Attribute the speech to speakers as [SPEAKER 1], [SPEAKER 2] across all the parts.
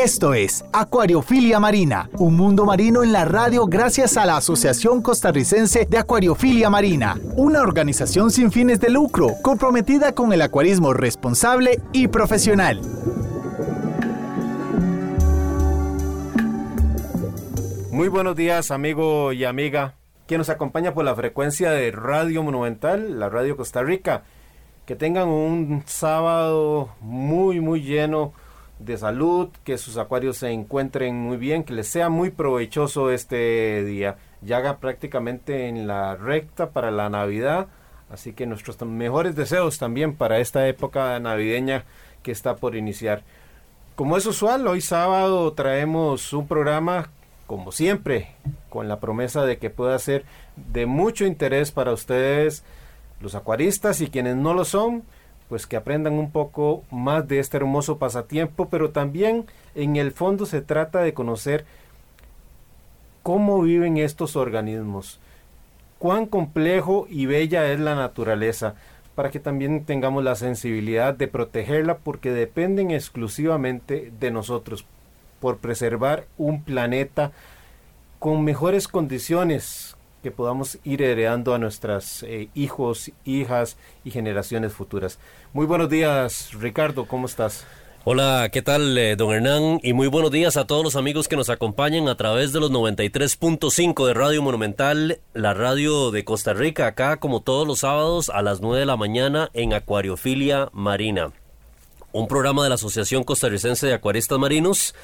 [SPEAKER 1] Esto es Acuariofilia Marina, un mundo marino en la radio gracias a la Asociación Costarricense de Acuariofilia Marina, una organización sin fines de lucro comprometida con el acuarismo responsable y profesional.
[SPEAKER 2] Muy buenos días amigo y amiga que nos acompaña por la frecuencia de Radio Monumental, la Radio Costa Rica. Que tengan un sábado muy muy lleno de salud, que sus acuarios se encuentren muy bien, que les sea muy provechoso este día. Haga prácticamente en la recta para la Navidad, así que nuestros mejores deseos también para esta época navideña que está por iniciar. Como es usual, hoy sábado traemos un programa, como siempre, con la promesa de que pueda ser de mucho interés para ustedes, los acuaristas y quienes no lo son, pues que aprendan un poco más de este hermoso pasatiempo, pero también en el fondo se trata de conocer cómo viven estos organismos, cuán complejo y bella es la naturaleza, para que también tengamos la sensibilidad de protegerla porque dependen exclusivamente de nosotros por preservar un planeta con mejores condiciones que podamos ir heredando a nuestros eh, hijos, hijas y generaciones futuras. Muy buenos días, Ricardo, ¿cómo estás?
[SPEAKER 3] Hola, ¿qué tal, eh, don Hernán? Y muy buenos días a todos los amigos que nos acompañan a través de los 93.5 de Radio Monumental, la radio de Costa Rica, acá como todos los sábados a las 9 de la mañana en Acuariofilia Marina, un programa de la Asociación Costarricense de Acuaristas Marinos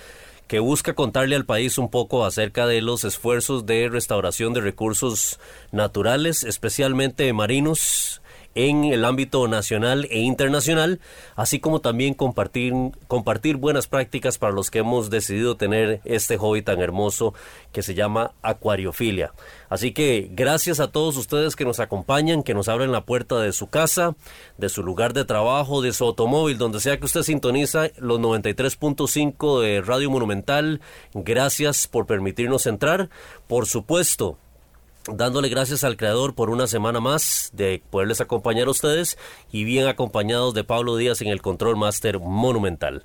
[SPEAKER 3] que busca contarle al país un poco acerca de los esfuerzos de restauración de recursos naturales, especialmente marinos, en el ámbito nacional e internacional, así como también compartir, compartir buenas prácticas para los que hemos decidido tener este hobby tan hermoso que se llama acuariofilia. Así que gracias a todos ustedes que nos acompañan, que nos abren la puerta de su casa, de su lugar de trabajo, de su automóvil, donde sea que usted sintoniza los 93.5 de Radio Monumental. Gracias por permitirnos entrar. Por supuesto, dándole gracias al Creador por una semana más de poderles acompañar a ustedes y bien acompañados de Pablo Díaz en el Control Master Monumental.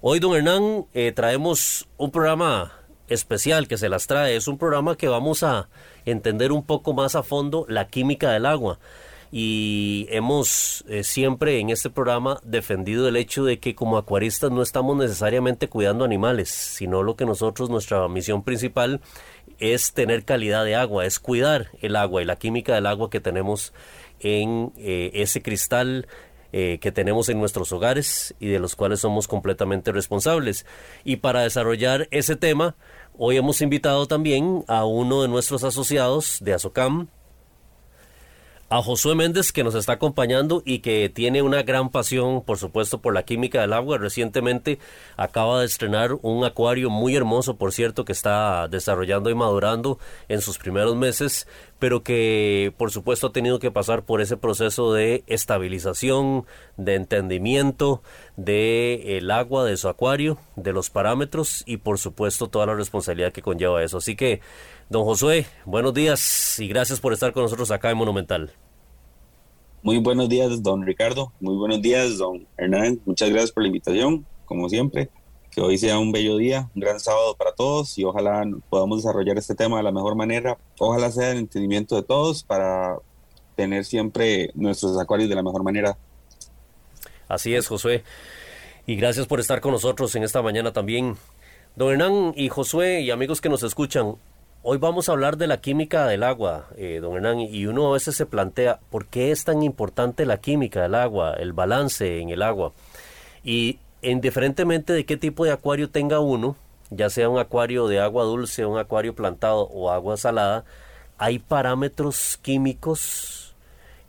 [SPEAKER 3] Hoy, don Hernán, eh, traemos un programa especial que se las trae. Es un programa que vamos a entender un poco más a fondo la química del agua. Y hemos eh, siempre en este programa defendido el hecho de que como acuaristas no estamos necesariamente cuidando animales, sino lo que nosotros, nuestra misión principal es tener calidad de agua, es cuidar el agua y la química del agua que tenemos en eh, ese cristal eh, que tenemos en nuestros hogares y de los cuales somos completamente responsables. Y para desarrollar ese tema, hoy hemos invitado también a uno de nuestros asociados de Azocam, a Josué Méndez que nos está acompañando y que tiene una gran pasión, por supuesto, por la química del agua. Recientemente acaba de estrenar un acuario muy hermoso, por cierto, que está desarrollando y madurando en sus primeros meses, pero que, por supuesto, ha tenido que pasar por ese proceso de estabilización, de entendimiento de el agua de su acuario, de los parámetros y, por supuesto, toda la responsabilidad que conlleva eso. Así que Don Josué, buenos días y gracias por estar con nosotros acá en Monumental.
[SPEAKER 4] Muy buenos días, don Ricardo. Muy buenos días, don Hernán. Muchas gracias por la invitación, como siempre. Que hoy sea un bello día, un gran sábado para todos y ojalá podamos desarrollar este tema de la mejor manera. Ojalá sea el entendimiento de todos para tener siempre nuestros acuarios de la mejor manera.
[SPEAKER 3] Así es, Josué. Y gracias por estar con nosotros en esta mañana también. Don Hernán y Josué y amigos que nos escuchan, Hoy vamos a hablar de la química del agua, eh, don Hernán, y uno a veces se plantea por qué es tan importante la química del agua, el balance en el agua. Y indiferentemente de qué tipo de acuario tenga uno, ya sea un acuario de agua dulce, un acuario plantado o agua salada, hay parámetros químicos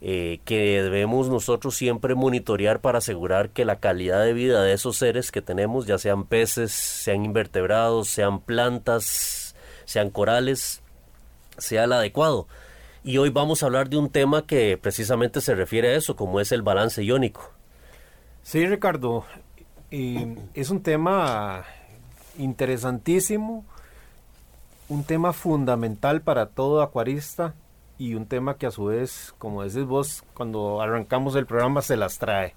[SPEAKER 3] eh, que debemos nosotros siempre monitorear para asegurar que la calidad de vida de esos seres que tenemos, ya sean peces, sean invertebrados, sean plantas, sean corales, sea el adecuado. Y hoy vamos a hablar de un tema que precisamente se refiere a eso, como es el balance iónico.
[SPEAKER 2] Sí, Ricardo, es un tema interesantísimo, un tema fundamental para todo acuarista y un tema que a su vez, como decís vos, cuando arrancamos el programa se las trae.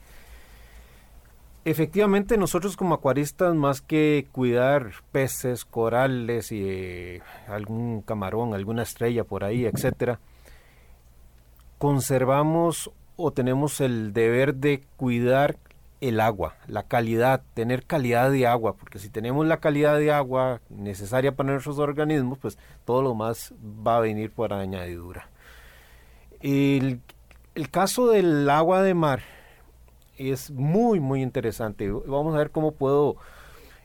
[SPEAKER 2] Efectivamente, nosotros como acuaristas, más que cuidar peces, corales y eh, algún camarón, alguna estrella por ahí, etcétera, conservamos o tenemos el deber de cuidar el agua, la calidad, tener calidad de agua, porque si tenemos la calidad de agua necesaria para nuestros organismos, pues todo lo más va a venir por añadidura. El, el caso del agua de mar es muy, muy interesante. Vamos a ver cómo puedo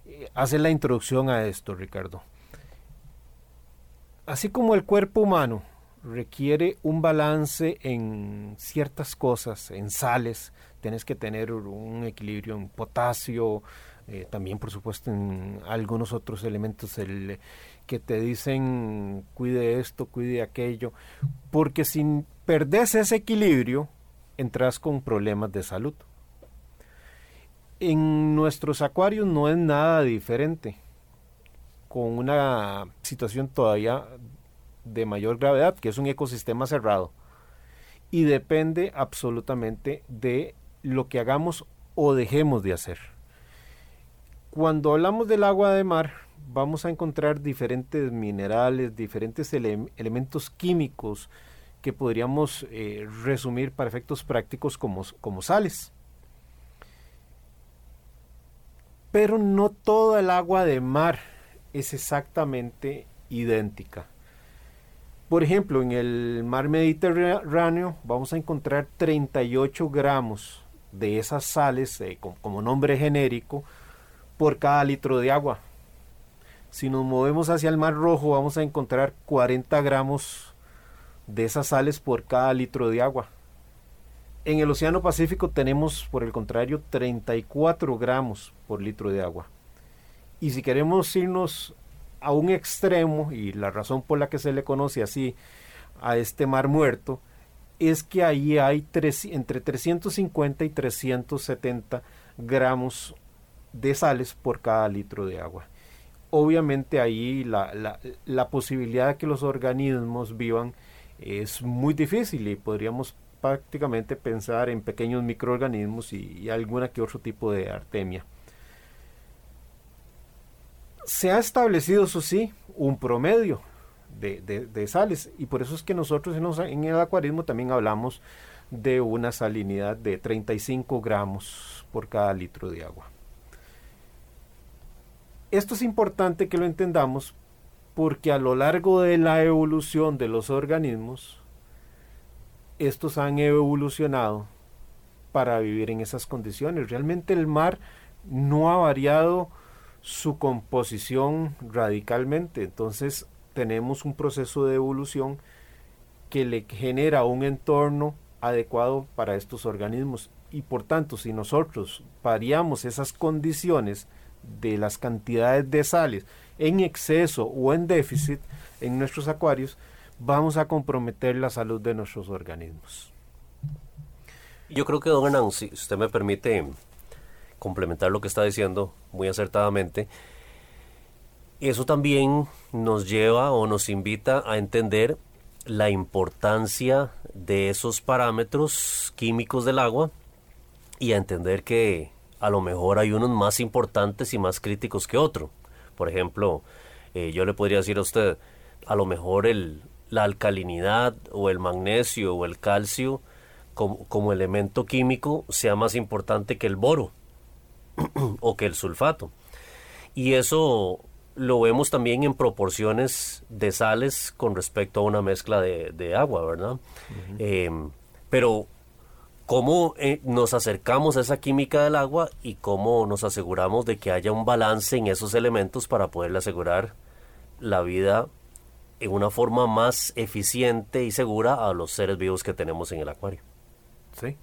[SPEAKER 2] eh, hacer la introducción a esto, Ricardo. Así como el cuerpo humano requiere un balance en ciertas cosas, en sales, tienes que tener un equilibrio en potasio, eh, también por supuesto en algunos otros elementos el, que te dicen cuide esto, cuide aquello, porque si perdes ese equilibrio, entras con problemas de salud. En nuestros acuarios no es nada diferente, con una situación todavía de mayor gravedad, que es un ecosistema cerrado, y depende absolutamente de lo que hagamos o dejemos de hacer. Cuando hablamos del agua de mar, vamos a encontrar diferentes minerales, diferentes elementos químicos que podríamos eh, resumir para efectos prácticos como, como sales. Pero no toda el agua de mar es exactamente idéntica. Por ejemplo, en el mar Mediterráneo vamos a encontrar 38 gramos de esas sales eh, como, nombre genérico por cada litro de agua. Si nos movemos hacia el mar rojo vamos a encontrar 40 gramos de esas sales por cada litro de agua. En el Océano Pacífico tenemos, por el contrario, 34 gramos por litro de agua. Y si queremos irnos a un extremo, y la razón por la que se le conoce así a este mar muerto, es que ahí hay entre 350 y 370 gramos de sales por cada litro de agua. Obviamente ahí la, la, posibilidad de que los organismos vivan es muy difícil y podríamos prácticamente pensar en pequeños microorganismos y, y alguna que otro tipo de artemia se ha establecido, eso sí, un promedio de, sales y por eso es que nosotros en, el acuarismo también hablamos de una salinidad de 35 gramos por cada litro de agua. Esto es importante que lo entendamos porque a lo largo de la evolución de los organismos, estos han evolucionado para vivir en esas condiciones. Realmente el mar no ha variado su composición radicalmente. Entonces tenemos un proceso de evolución que le genera un entorno adecuado para estos organismos. Y por tanto, si nosotros variamos esas condiciones de las cantidades de sales en exceso o en déficit en nuestros acuarios, vamos a comprometer la salud de nuestros organismos.
[SPEAKER 3] Yo creo que, don Hernán, si usted me permite complementar lo que está diciendo muy acertadamente, eso también nos lleva o nos invita a entender la importancia de esos parámetros químicos del agua y a entender que a lo mejor hay unos más importantes y más críticos que otros. Por ejemplo, eh, yo le podría decir a usted, a lo mejor el, la alcalinidad o el magnesio o el calcio como, como elemento químico sea más importante que el boro o que el sulfato. Y eso lo vemos también en proporciones de sales con respecto a una mezcla de, agua, ¿verdad? Em, pero cómo eh, nos acercamos a esa química del agua y cómo nos aseguramos de que haya un balance en esos elementos para poderle asegurar la vida en una forma más eficiente y segura a los seres vivos que tenemos en el acuario.
[SPEAKER 2] sí.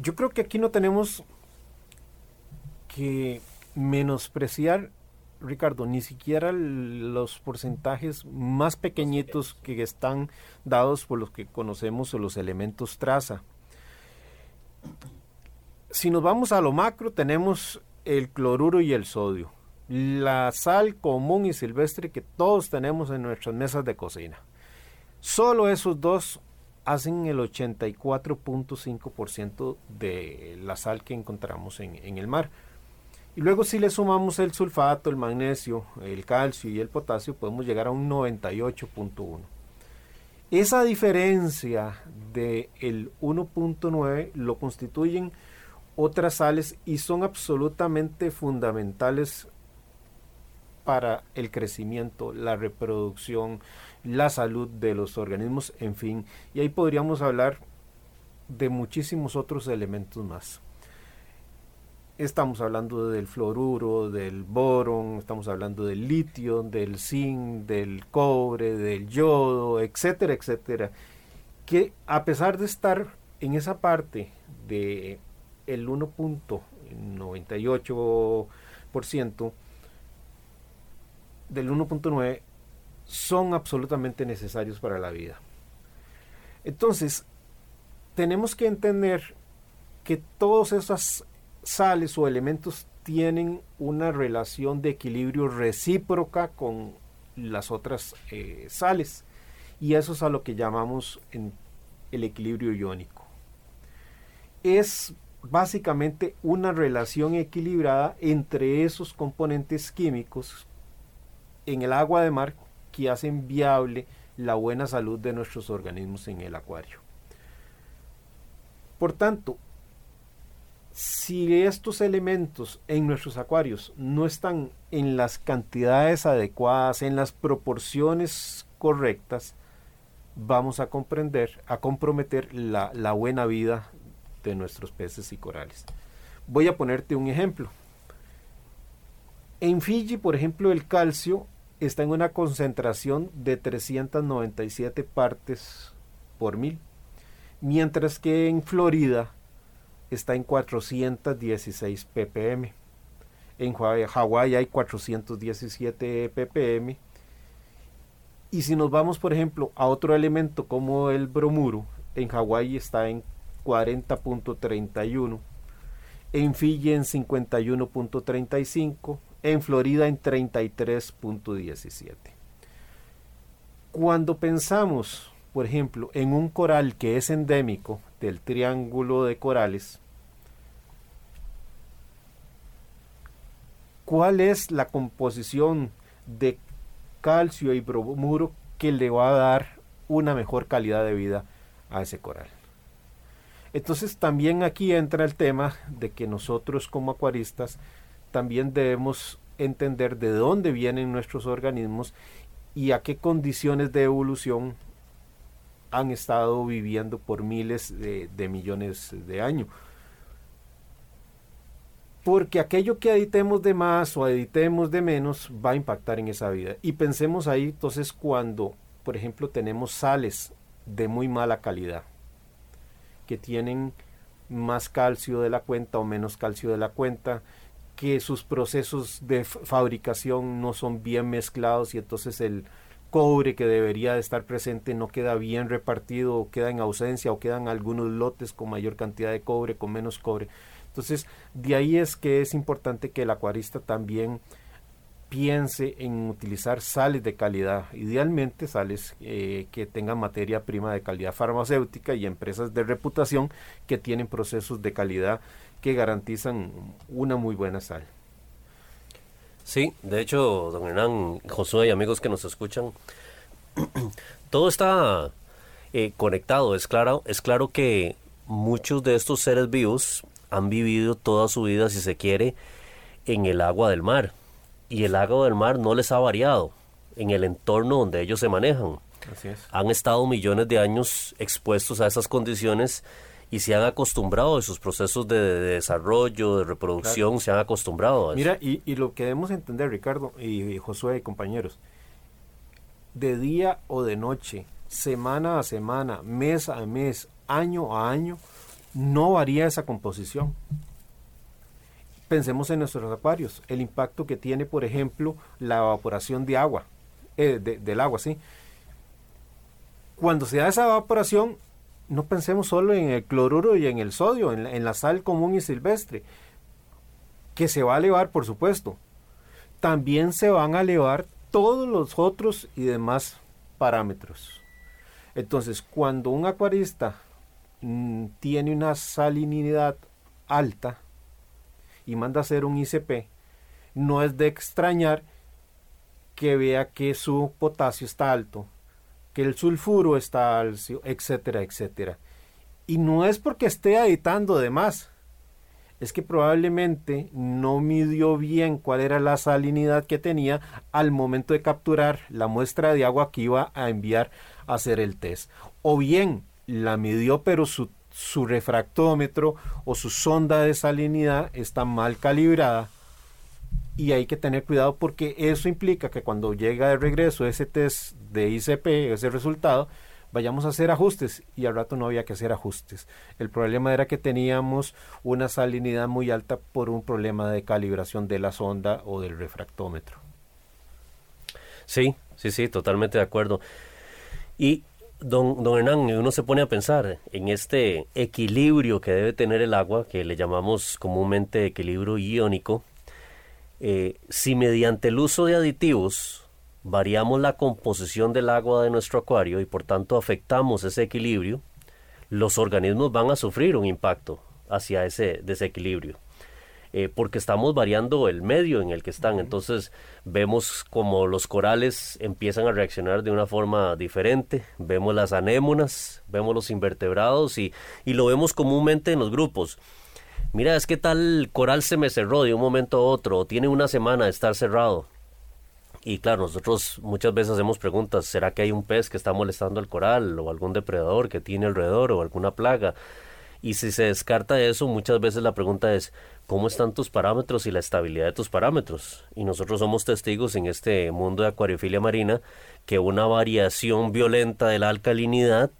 [SPEAKER 2] Yo creo que aquí no tenemos que menospreciar, Ricardo, ni siquiera los porcentajes más pequeñitos que están dados por los que conocemos o los elementos traza. si nos vamos a lo macro, tenemos el cloruro y el sodio. La sal común y silvestre que todos tenemos en nuestras mesas de cocina. Solo esos dos hacen el 84.5% de la sal que encontramos en, el mar. Y luego si le sumamos el sulfato, el magnesio, el calcio y el potasio, podemos llegar a un 98.1. Esa diferencia del 1.9 lo constituyen otras sales y son absolutamente fundamentales para el crecimiento, la reproducción, la salud de los organismos, en fin. Y ahí podríamos hablar de muchísimos otros elementos más. Estamos hablando del fluoruro, del boron, estamos hablando del litio, del zinc, del cobre, del yodo, etcétera, etcétera. Que a pesar de estar en esa parte de el 1.98% del 1.9 son absolutamente necesarios para la vida. Entonces, tenemos que entender que todas esas sales o elementos tienen una relación de equilibrio recíproca con las otras eh, sales y eso es a lo que llamamos en el equilibrio iónico. Es básicamente una relación equilibrada entre esos componentes químicos en el agua de mar que hacen viable la buena salud de nuestros organismos en el acuario. Por tanto, si estos elementos en nuestros acuarios no están en las cantidades adecuadas, en las proporciones correctas, vamos a comprender, a comprometer la, la buena vida de nuestros peces y corales. Voy a ponerte un ejemplo. En Fiji, por ejemplo, el calcio está en una concentración de 397 partes por mil, mientras que en Florida está en 416 ppm. En Hawái hay 417 ppm. Y si nos vamos, por ejemplo, a otro elemento como el bromuro, en Hawái está en 40.31, en Fiji en 51.35, en Florida en 33.17. Cuando pensamos, por ejemplo, en un coral que es endémico del triángulo de corales, ¿cuál es la composición de calcio y bromuro que le va a dar una mejor calidad de vida a ese coral? Entonces también aquí entra el tema de que nosotros como acuaristas también debemos entender de dónde vienen nuestros organismos y a qué condiciones de evolución han estado viviendo por miles de, millones de años. Porque aquello que editemos de más o editemos de menos va a impactar en esa vida. Y pensemos ahí entonces cuando, por ejemplo, tenemos sales de muy mala calidad, que tienen más calcio de la cuenta o menos calcio de la cuenta, que sus procesos de fabricación no son bien mezclados y entonces el cobre que debería de estar presente no queda bien repartido o queda en ausencia o quedan algunos lotes con mayor cantidad de cobre, con menos cobre. Entonces, de ahí es que es importante que el acuarista también piense en utilizar sales de calidad, idealmente sales eh, que tengan materia prima de calidad farmacéutica y empresas de reputación que tienen procesos de calidad que garantizan una muy buena sal.
[SPEAKER 3] Sí, de hecho, don Hernán, Josué y amigos que nos escuchan, todo está eh, conectado. Es claro, es claro que muchos de estos seres vivos han vivido toda su vida, si se quiere, en el agua del mar. Y el agua del mar no les ha variado en el entorno donde ellos se manejan.
[SPEAKER 2] Así es.
[SPEAKER 3] Han estado millones de años expuestos a esas condiciones y se han acostumbrado a sus procesos de, desarrollo, de reproducción, se han acostumbrado a eso.
[SPEAKER 2] Mira, y, y, lo que debemos entender, Ricardo y, Josué y compañeros, de día o de noche, semana a semana, mes a mes, año a año, no varía esa composición. Pensemos en nuestros acuarios, el impacto que tiene, por ejemplo, la evaporación de agua, eh, del agua, ¿sí? Cuando se da esa evaporación, no pensemos solo en el cloruro y en el sodio, en la, sal común y silvestre, que se va a elevar, por supuesto. También se van a elevar todos los otros y demás parámetros. Entonces, cuando un acuarista mm, tiene una salinidad alta y manda a hacer un ICP, no es de extrañar que vea que su potasio está alto, que el sulfuro está alto, etcétera, etcétera. Y no es porque esté editando de más, es que probablemente no midió bien cuál era la salinidad que tenía al momento de capturar la muestra de agua que iba a enviar a hacer el test. O bien la midió pero su, su refractómetro o su sonda de salinidad está mal calibrada y hay que tener cuidado porque eso implica que cuando llega de regreso ese test de ICP, ese resultado, vayamos a hacer ajustes y al rato no había que hacer ajustes. El problema era que teníamos una salinidad muy alta por un problema de calibración de la sonda o del refractómetro.
[SPEAKER 3] Sí, sí, sí, totalmente de acuerdo. Y don, don Hernán, uno se pone a pensar en este equilibrio que debe tener el agua, que le llamamos comúnmente equilibrio iónico, eh, si mediante el uso de aditivos variamos la composición del agua de nuestro acuario y por tanto afectamos ese equilibrio, los organismos van a sufrir un impacto hacia ese desequilibrio. Eh, porque estamos variando el medio en el que están. Entonces vemos como los corales empiezan a reaccionar de una forma diferente, vemos las anémonas, vemos los invertebrados y, y lo vemos comúnmente en los grupos mira, es que tal coral se me cerró de un momento a otro, tiene una semana de estar cerrado. Y claro, nosotros muchas veces hacemos preguntas, ¿será que hay un pez que está molestando el coral o algún depredador que tiene alrededor o alguna plaga? Y si se descarta eso, muchas veces la pregunta es, ¿cómo están tus parámetros y la estabilidad de tus parámetros? Y nosotros somos testigos en este mundo de acuariofilia marina que una variación violenta de la alcalinidad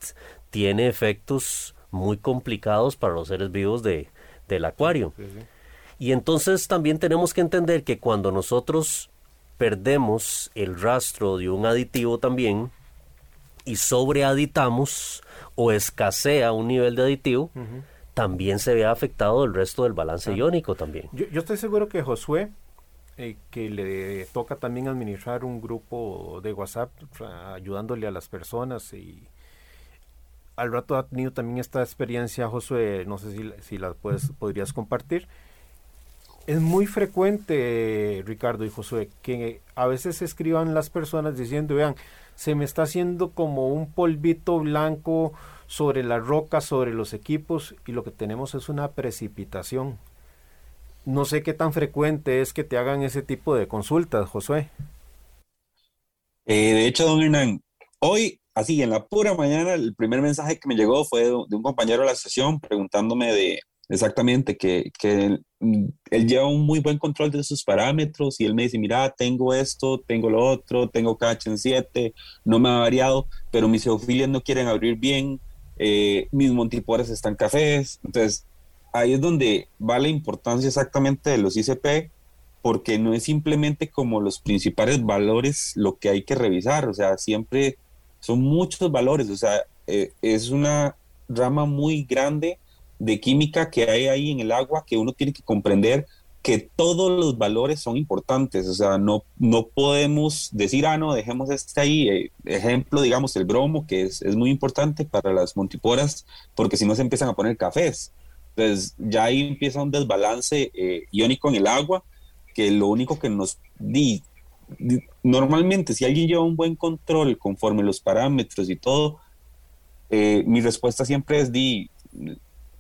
[SPEAKER 3] tiene efectos muy complicados para los seres vivos de, del acuario. Y entonces también tenemos que entender que cuando nosotros perdemos el rastro de un aditivo también y sobreaditamos o escasea un nivel de aditivo, también se ve afectado el resto del balance iónico también.
[SPEAKER 2] Yo, estoy seguro que Josué, eh, que le toca también administrar un grupo de WhatsApp ayudándole a las personas y al rato ha tenido también esta experiencia, Josué, no sé si, si la puedes, podrías compartir. Es muy frecuente, Ricardo y Josué, que a veces escriban las personas diciendo, vean, se me está haciendo como un polvito blanco sobre las rocas, sobre los equipos, y lo que tenemos es una precipitación. No sé qué tan frecuente es que te hagan ese tipo de consultas, Josué.
[SPEAKER 4] Eh, de hecho, don Hernán, hoy así en la pura mañana, el primer mensaje que me llegó fue de, un compañero de la sesión preguntándome de exactamente que, que él, lleva un muy buen control de sus parámetros y él me dice, mira, tengo esto, tengo lo otro, tengo KH en 7, no me ha variado, pero mis eofilias no quieren abrir bien, eh, mis montiporas están cafés. Entonces, ahí es donde va la importancia exactamente de los ICP, porque no es simplemente como los principales valores lo que hay que revisar, o sea, siempre son muchos valores, o sea, eh, es una rama muy grande de química que hay ahí en el agua que uno tiene que comprender que todos los valores son importantes, o sea, no, no podemos decir, ah, no, dejemos este ahí, eh, ejemplo, digamos, el bromo, que es, es, muy importante para las montiporas, porque si no se empiezan a poner cafés, entonces ya ahí empieza un desbalance eh, iónico en el agua, que lo único que nos di, normalmente si alguien lleva un buen control conforme los parámetros y todo, eh, mi respuesta siempre es di,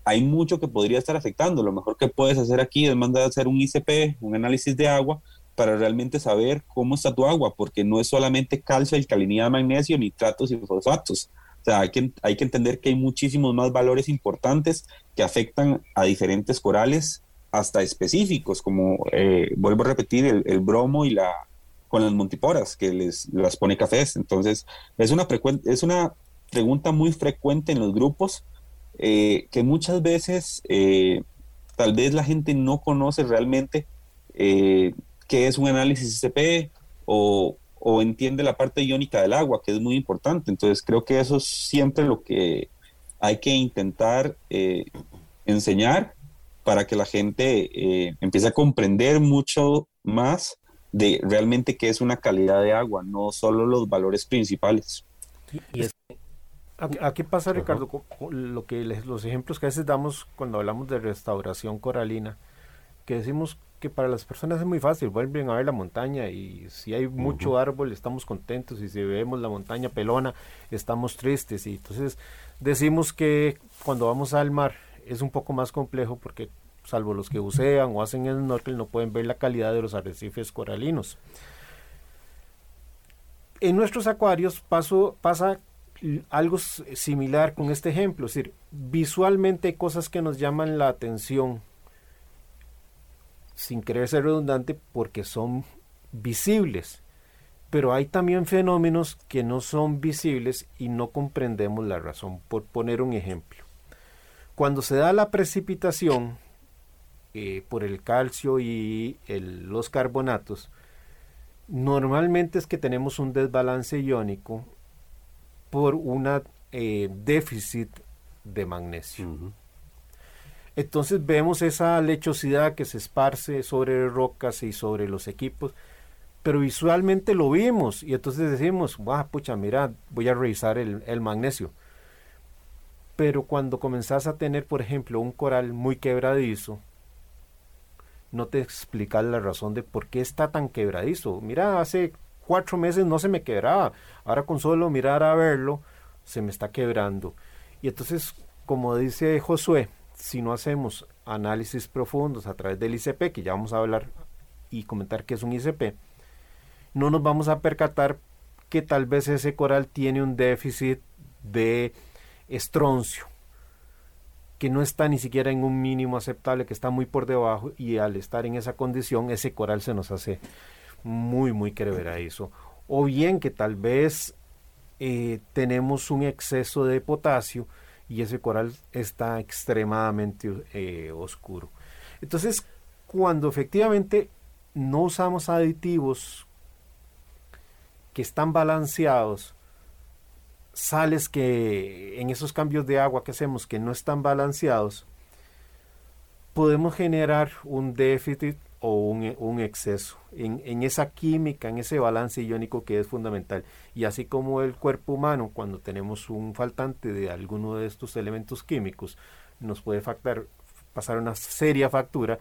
[SPEAKER 4] hay mucho que podría estar afectando. Lo mejor que puedes hacer aquí es mandar a hacer un ICP, un análisis de agua, para realmente saber cómo está tu agua, porque no es solamente calcio, alcalinidad, magnesio, nitratos y fosfatos. O sea, hay que, hay que entender que hay muchísimos más valores importantes que afectan a diferentes corales, hasta específicos, como, eh, vuelvo a repetir, el bromo y la, con las montiporas que les las pone cafés. Entonces, es una, es una pregunta muy frecuente en los grupos eh, que muchas veces eh, tal vez la gente no conoce realmente eh, qué es un análisis CP o, entiende la parte iónica del agua, que es muy importante. Entonces, creo que eso es siempre lo que hay que intentar eh, enseñar para que la gente empiece a comprender mucho más de realmente qué es una calidad de agua, no solo los valores principales.
[SPEAKER 2] Y Aquí pasa, Ricardo, lo que los ejemplos que a veces damos cuando hablamos de restauración coralina, que decimos que para las personas es muy fácil, vuelven a ver la montaña y si hay mucho árbol estamos contentos y si vemos la montaña pelona estamos tristes y entonces decimos que cuando vamos al mar es un poco más complejo porque salvo los que bucean o hacen el snorkel no pueden ver la calidad de los arrecifes coralinos. En nuestros acuarios pasa algo similar con este ejemplo, es decir, visualmente hay cosas que nos llaman la atención, sin querer ser redundante, porque son visibles, pero hay también fenómenos que no son visibles y no comprendemos la razón. Por poner un ejemplo, cuando se da la precipitación eh, por el calcio y los carbonatos, normalmente es que tenemos un desbalance iónico por una eh, déficit de magnesio. Entonces vemos esa lechosidad que se esparce sobre rocas y sobre los equipos, pero visualmente lo vimos y entonces decimos, wow, pucha, mira, voy a revisar el, el magnesio. Pero cuando comenzás a tener, por ejemplo, un coral muy quebradizo, no te explicas la razón de por qué está tan quebradizo. Mira, hace cuatro meses no se me quebraba. Ahora con solo mirar a verlo, se me está quebrando. Y entonces, como dice Josué, si no hacemos análisis profundos a través del ICP, que ya vamos a hablar y comentar qué es un ICP, no nos vamos a percatar que tal vez ese coral tiene un déficit de estroncio, que no está ni siquiera en un mínimo aceptable, que está muy por debajo y al estar en esa condición ese coral se nos hace muy, muy eso O bien que tal vez eh, tenemos un exceso de potasio y ese coral está extremadamente eh, oscuro. Entonces, cuando efectivamente no usamos aditivos que están balanceados, sales que en esos cambios de agua que hacemos que no están balanceados, podemos generar un déficit o un, exceso en, esa química, en ese balance iónico que es fundamental. Y así como el cuerpo humano, cuando tenemos un faltante de alguno de estos elementos químicos, nos puede pasar una seria factura,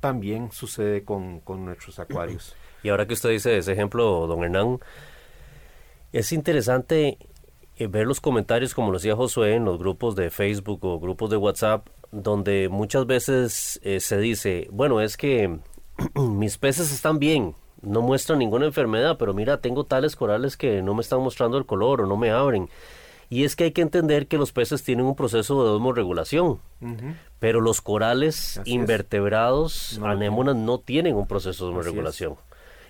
[SPEAKER 2] también sucede con, nuestros acuarios.
[SPEAKER 3] Y ahora que usted dice ese ejemplo, don Hernán, es interesante ver los comentarios, como lo decía Josué, en los grupos de Facebook o grupos de WhatsApp donde muchas veces eh, se dice, bueno, es que mis peces están bien, no muestran ninguna enfermedad, pero mira, tengo tales corales que no me están mostrando el color o no me abren. Y es que hay que entender que los peces tienen un proceso de osmorregulación, pero los corales invertebrados, anémonas, no tienen un proceso de osmorregulación.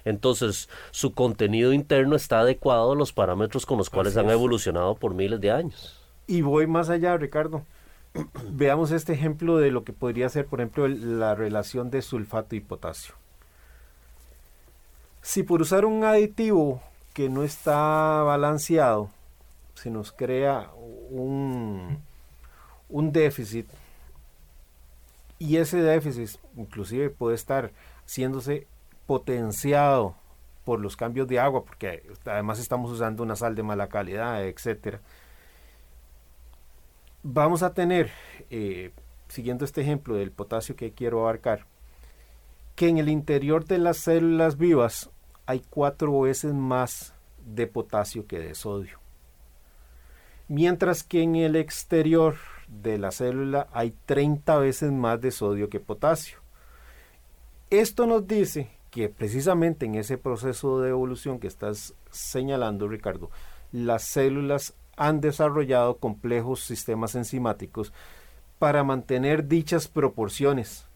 [SPEAKER 3] Entonces, su contenido interno está adecuado a los parámetros con los cuales han evolucionado por miles de años.
[SPEAKER 2] Y voy más allá, Ricardo veamos este ejemplo de lo que podría ser, por ejemplo, la relación de sulfato y potasio. Si por usar un aditivo que no está balanceado, se nos crea un, un déficit, y ese déficit inclusive puede estar siéndose potenciado por los cambios de agua, porque además estamos usando una sal de mala calidad, etcétera vamos a tener, eh, siguiendo este ejemplo del potasio que quiero abarcar, que en el interior de las células vivas hay cuatro veces más de potasio que de sodio. Mientras que en el exterior de la célula hay 30 veces más de sodio que potasio. Esto nos dice que precisamente en ese proceso de evolución que estás señalando, Ricardo, las células han desarrollado complejos sistemas enzimáticos para mantener dichas proporciones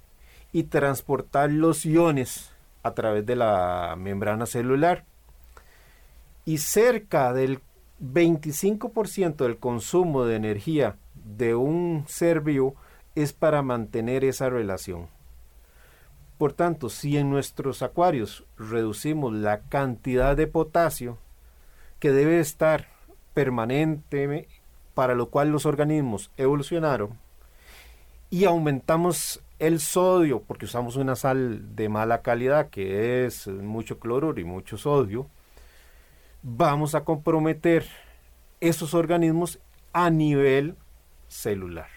[SPEAKER 2] y transportar los iones a través de la membrana celular. Y cerca del 25% del consumo de energía de un ser vivo es para mantener esa relación. Por tanto, si en nuestros acuarios reducimos la cantidad de potasio que debe estar permanente para lo cual los organismos evolucionaron, y aumentamos el sodio, porque usamos una sal de mala calidad, que es mucho cloruro y mucho sodio, vamos a comprometer esos organismos a nivel celular.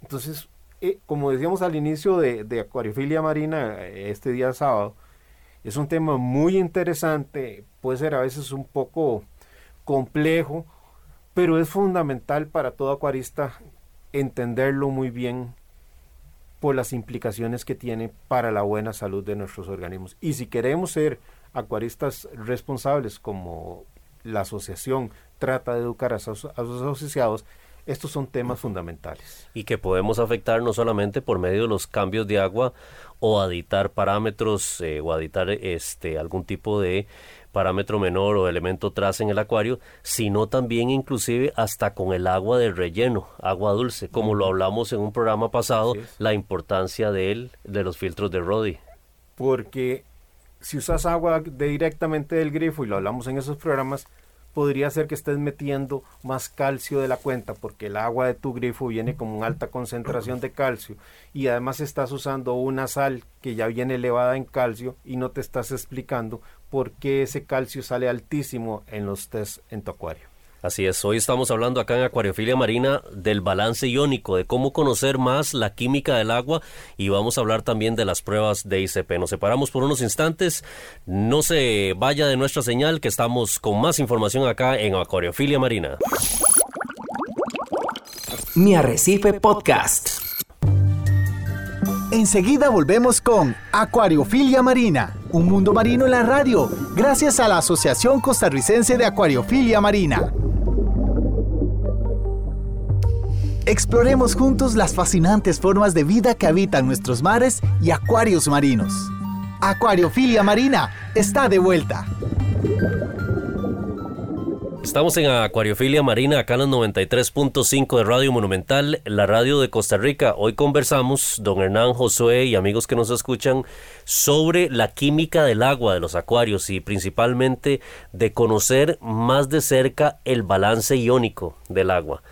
[SPEAKER 2] Entonces, eh, como decíamos al inicio de, de, Acuariofilia Marina, eh, este día sábado, es un tema muy interesante, puede ser a veces un poco complejo, pero es fundamental para todo acuarista entenderlo muy bien por las implicaciones que tiene para la buena salud de nuestros organismos. Y si queremos ser acuaristas responsables, como la asociación trata de educar a sus, asociados, estos son temas fundamentales.
[SPEAKER 3] Y que podemos afectar no solamente por medio de los cambios de agua o aditar parámetros eh, o aditar este, algún tipo de parámetro menor o elemento trace en el acuario, sino también inclusive hasta con el agua de relleno, agua dulce, como lo hablamos en un programa pasado, la importancia de él, de los filtros de Rodi.
[SPEAKER 2] Porque si usas agua de directamente del grifo, y lo hablamos en esos programas, podría ser que estés metiendo más calcio de la cuenta porque el agua de tu grifo viene con una alta concentración de calcio y además estás usando una sal que ya viene elevada en calcio y no te estás explicando por qué ese calcio sale altísimo en los test en tu acuario.
[SPEAKER 3] Así es, hoy estamos hablando acá en Acuariofilia Marina del balance iónico, de cómo conocer más la química del agua y vamos a hablar también de las pruebas de ICP. Nos separamos por unos instantes, no se vaya de nuestra señal que estamos con más información acá en Acuariofilia Marina.
[SPEAKER 5] Mi Arrecife Podcast.
[SPEAKER 1] Enseguida volvemos con Acuariofilia Marina, un mundo marino en la radio, gracias a la Asociación Costarricense de Acuariofilia Marina. Exploremos juntos las fascinantes formas de vida que habitan nuestros mares y acuarios marinos. Acuariofilia Marina está de vuelta.
[SPEAKER 3] Estamos en Acuariofilia Marina, acá en los 93.5 de Radio Monumental, la radio de Costa Rica. Hoy conversamos, don Hernán Josué y amigos que nos escuchan, sobre la química del agua de los acuarios y principalmente de conocer más de cerca el balance iónico del agua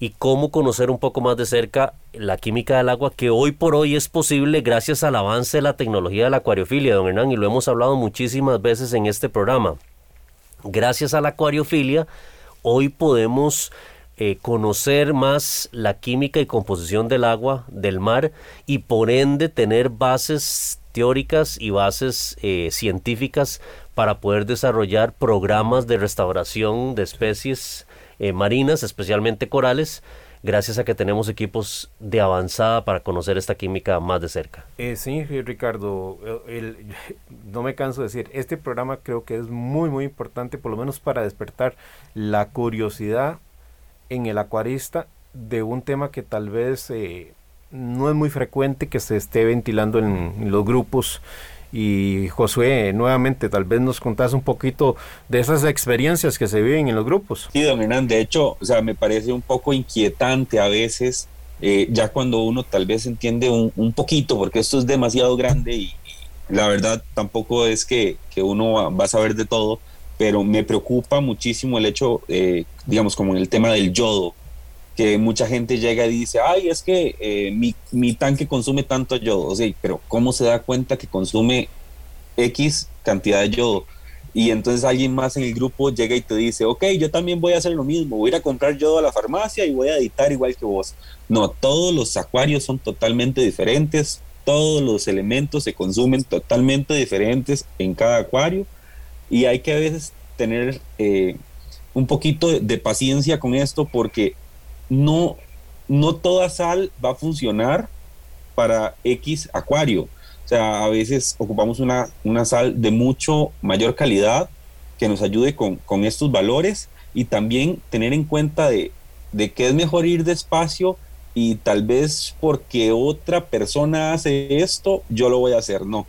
[SPEAKER 3] y cómo conocer un poco más de cerca la química del agua que hoy por hoy es posible gracias al avance de la tecnología de la acuariofilia, don Hernán, y lo hemos hablado muchísimas veces en este programa. Gracias a la acuariofilia, hoy podemos eh, conocer más la química y composición del agua, del mar, y por ende tener bases teóricas y bases eh, científicas para poder desarrollar programas de restauración de especies eh, marinas, especialmente corales, gracias a que tenemos equipos de avanzada para conocer esta química más de cerca.
[SPEAKER 2] Eh, sí, Ricardo, no me canso de decir, este programa creo que es muy, muy importante, por lo menos para despertar la curiosidad en el acuarista de un tema que tal vez eh, no es muy frecuente que se esté ventilando en los grupos y Josué, nuevamente, tal vez nos contás un poquito de esas experiencias que se viven en los grupos.
[SPEAKER 4] Sí, don Hernán, de hecho, o sea, me parece un poco inquietante a veces, eh, ya cuando uno tal vez entiende un, poquito, porque esto es demasiado grande y, la verdad tampoco es que, que, uno va a saber de todo, pero me preocupa muchísimo el hecho, eh, digamos, como en el tema del yodo, que mucha gente llega y dice, ay, es que eh, mi, mi, tanque consume tanto yodo. O sea, pero ¿cómo se da cuenta que consume X cantidad de yodo? Y entonces alguien más en el grupo llega y te dice, ok, yo también voy a hacer lo mismo, voy a ir a comprar yodo a la farmacia y voy a editar igual que vos. No, todos los acuarios son totalmente diferentes, todos los elementos se consumen totalmente diferentes en cada acuario y hay que a veces tener eh, un poquito de paciencia con esto porque no, no toda sal va a funcionar para X acuario. O sea, a veces ocupamos una, una sal de mucho mayor calidad que nos ayude con, con estos valores y también tener en cuenta de, de que es mejor ir despacio y tal vez porque otra persona hace esto, yo lo voy a hacer. No.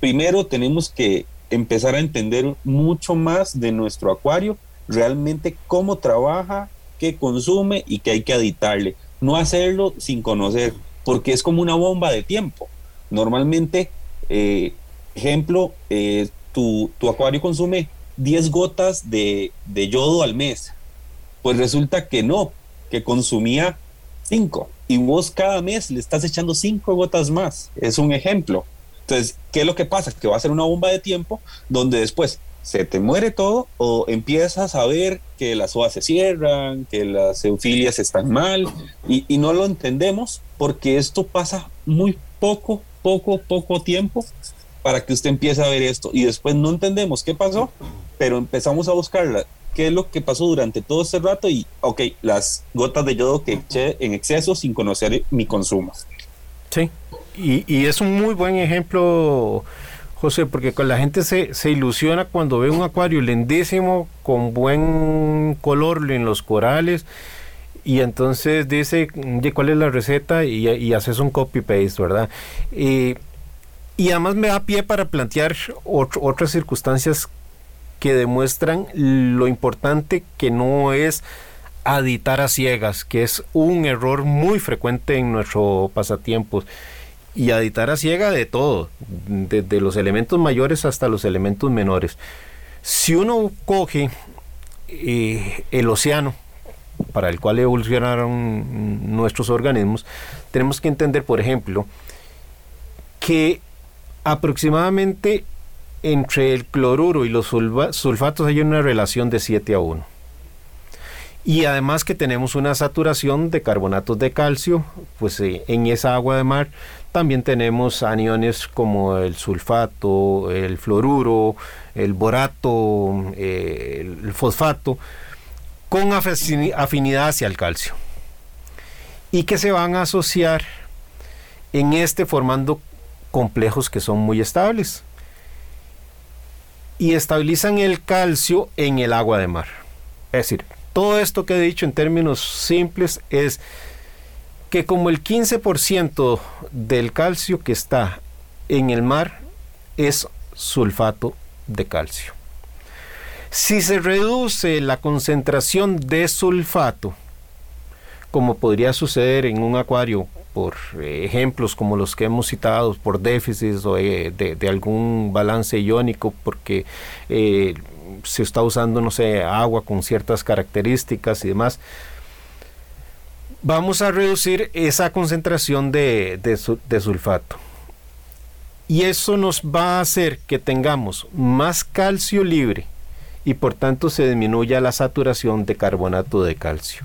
[SPEAKER 4] Primero tenemos que empezar a entender mucho más de nuestro acuario, realmente cómo trabaja, consume y que hay que editarle. No hacerlo sin conocer, porque es como una bomba de tiempo. Normalmente, eh, ejemplo, eh, tu, tu, acuario consume 10 gotas de, de, yodo al mes. Pues resulta que no, que consumía cinco y vos cada mes le estás echando cinco gotas más. Es un ejemplo. Entonces, ¿qué es lo que pasa? Que va a ser una bomba de tiempo donde después se te muere todo o empiezas a ver que las OAS se cierran, que las eufilias están mal y, no lo entendemos porque esto pasa muy poco, poco, poco tiempo para que usted empiece a ver esto y después no entendemos qué pasó, pero empezamos a buscar qué es lo que pasó durante todo este rato y, ok, las gotas de yodo que eché en exceso sin conocer mi consumo.
[SPEAKER 2] Sí, y es un muy buen ejemplo, José, porque la gente se, se ilusiona cuando ve un acuario lindísimo, con buen color en los corales, y entonces dice cuál es la receta y, haces un copy-paste, ¿verdad? Y, además me da pie para plantear otras circunstancias que demuestran lo importante que no es aditar a ciegas, que es un error muy frecuente en nuestro pasatiempos. Y aditar a ciega de todo, desde los elementos mayores hasta los elementos menores. Si uno coge eh, el océano, para el cual evolucionaron nuestros organismos, tenemos que entender, por ejemplo, que aproximadamente entre el cloruro y los sulfatos hay una relación de 7 a 1. Y además que tenemos una saturación de carbonatos de calcio, pues eh, en esa agua de mar también tenemos aniones como el sulfato, el fluoruro, el borato, eh, el fosfato, con afinidad hacia el calcio. Y que se van a asociar en este formando complejos que son muy estables. Y estabilizan el calcio en el agua de mar. Es decir, todo esto que he dicho en términos simples es que como el 15% del calcio que está en el mar es sulfato de calcio. Si se reduce la concentración de sulfato, como podría suceder en un acuario por ejemplos como los que hemos citado, por déficits o de, de, algún balance iónico, porque eh, se está usando, no sé, agua con ciertas características y demás, vamos a reducir esa concentración de, de sulfato. Y eso nos va a hacer que tengamos más calcio libre y por tanto se disminuya la saturación de carbonato de calcio.